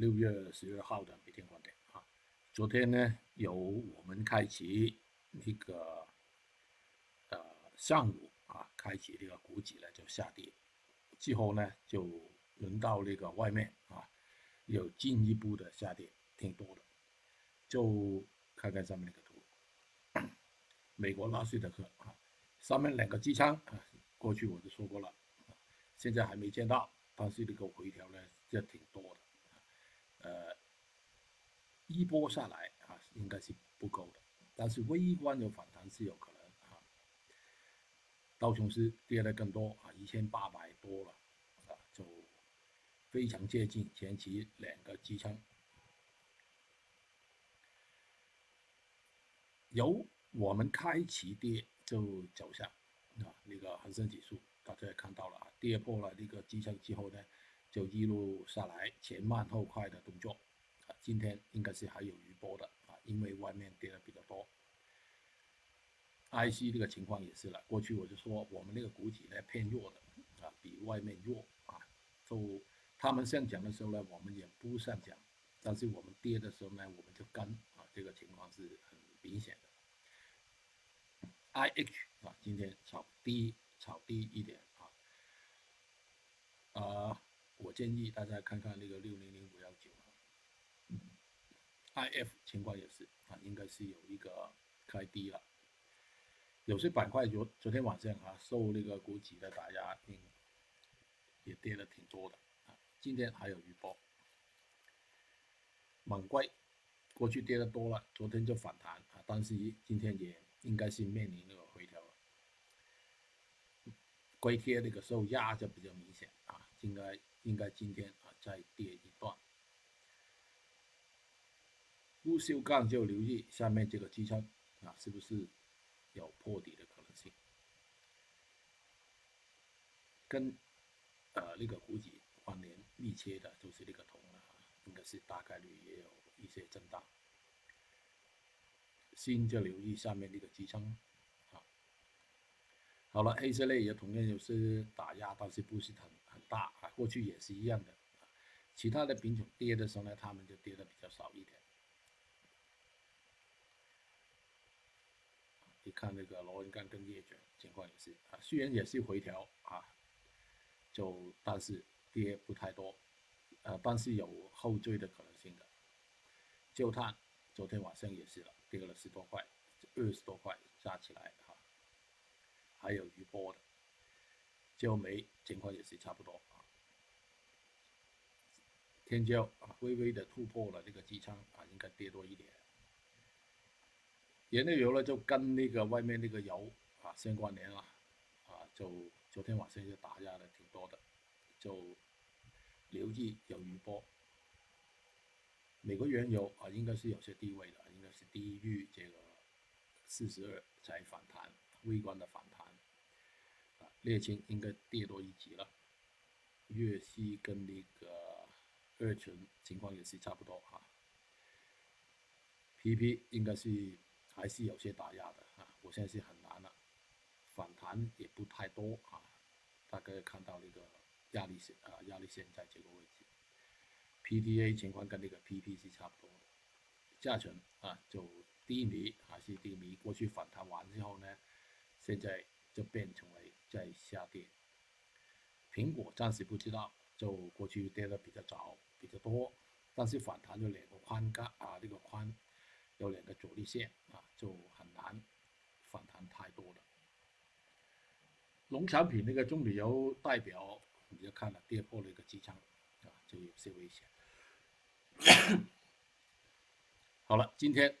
六月十二号的每天观点啊，昨天呢由我们开启那个呃上午啊开启这个股指呢就下跌，之后呢就轮到那个外面啊有进一步的下跌，挺多的，就看看上面那个图，美国纳税的克啊，上面两个机枪啊，过去我就说过了，现在还没见到，但是这个回调呢也挺。一波下来啊，应该是不够的，但是微观的反弹是有可能啊。道琼斯跌的更多啊，一千八百多了啊，就非常接近前期两个支撑。由我们开启跌就走向啊，那个恒生指数大家也看到了啊，跌破了那个支撑之后呢。就一路下来，前慢后快的动作，今天应该是还有余波的啊，因为外面跌的比较多。IC 这个情况也是了，过去我就说我们那个股体呢偏弱的，啊，比外面弱啊，就他们上讲的时候呢，我们也不上讲，但是我们跌的时候呢，我们就跟啊，这个情况是很明显的。IH 啊，今天炒低，炒低一点啊，啊。我建议大家看看那个六零零五幺九，I F 情况也是啊，应该是有一个开低了。有些板块昨昨天晚上啊受那个股指的打压，嗯，也跌了挺多的啊。今天还有余波。猛龟过去跌的多了，昨天就反弹啊，但是今天也应该是面临那个回调了。硅贴那个受压就比较明显啊，应该。应该今天啊再跌一段，不锈钢就留意下面这个支撑啊，是不是有破底的可能性？跟呃那个股指关联密切的就是那个铜了啊，应该是大概率也有一些震荡。锌就留意下面那个支撑啊。好了，黑色类也同样有是打压，但是不是很很。大啊，过去也是一样的，其他的品种跌的时候呢，他们就跌的比较少一点。看那个螺纹钢跟叶卷情况也是啊，虽然也是回调啊，就但是跌不太多，呃，但是有后追的可能性的。焦炭昨天晚上也是了，跌了十多块，二十多块加起来哈，还有余波的。焦煤情况也是差不多啊，天胶啊微微的突破了这个支撑啊，应该跌多一点。原料油呢就跟那个外面那个油啊相关联了啊，就昨天晚上就打压的挺多的，就留意有余波。美国原油啊应该是有些低位的，应该是低于这个四十二才反弹，微观的反弹。啊沥青应该跌多一级了，粤西跟那个二醇情况也是差不多哈。PP 应该是还是有些打压的啊，我现在是很难了，反弹也不太多啊，大概看到那个压力线啊，压力线在这个位置。PDA 情况跟那个 PP 是差不多的，价钱啊就低迷还是低迷，过去反弹完之后呢，现在就变成为。在下跌，苹果暂时不知道，就过去跌的比较早，比较多，但是反弹了两个宽杆啊，这个宽有两个阻力线啊，就很难反弹太多的。农产品那个棕榈油代表，你就看了跌破了一个支撑啊，就有些危险。好了，今天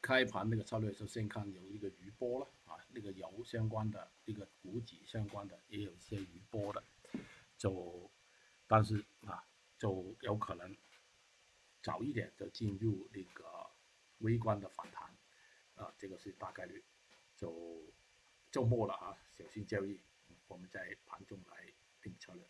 开盘那个策略，就先看有一个余波了啊。那个油相关的，那个股指相关的也有一些余波的，就但是啊，就有可能早一点就进入那个微观的反弹，啊，这个是大概率。就周末了啊，小心交易，我们在盘中来定策略。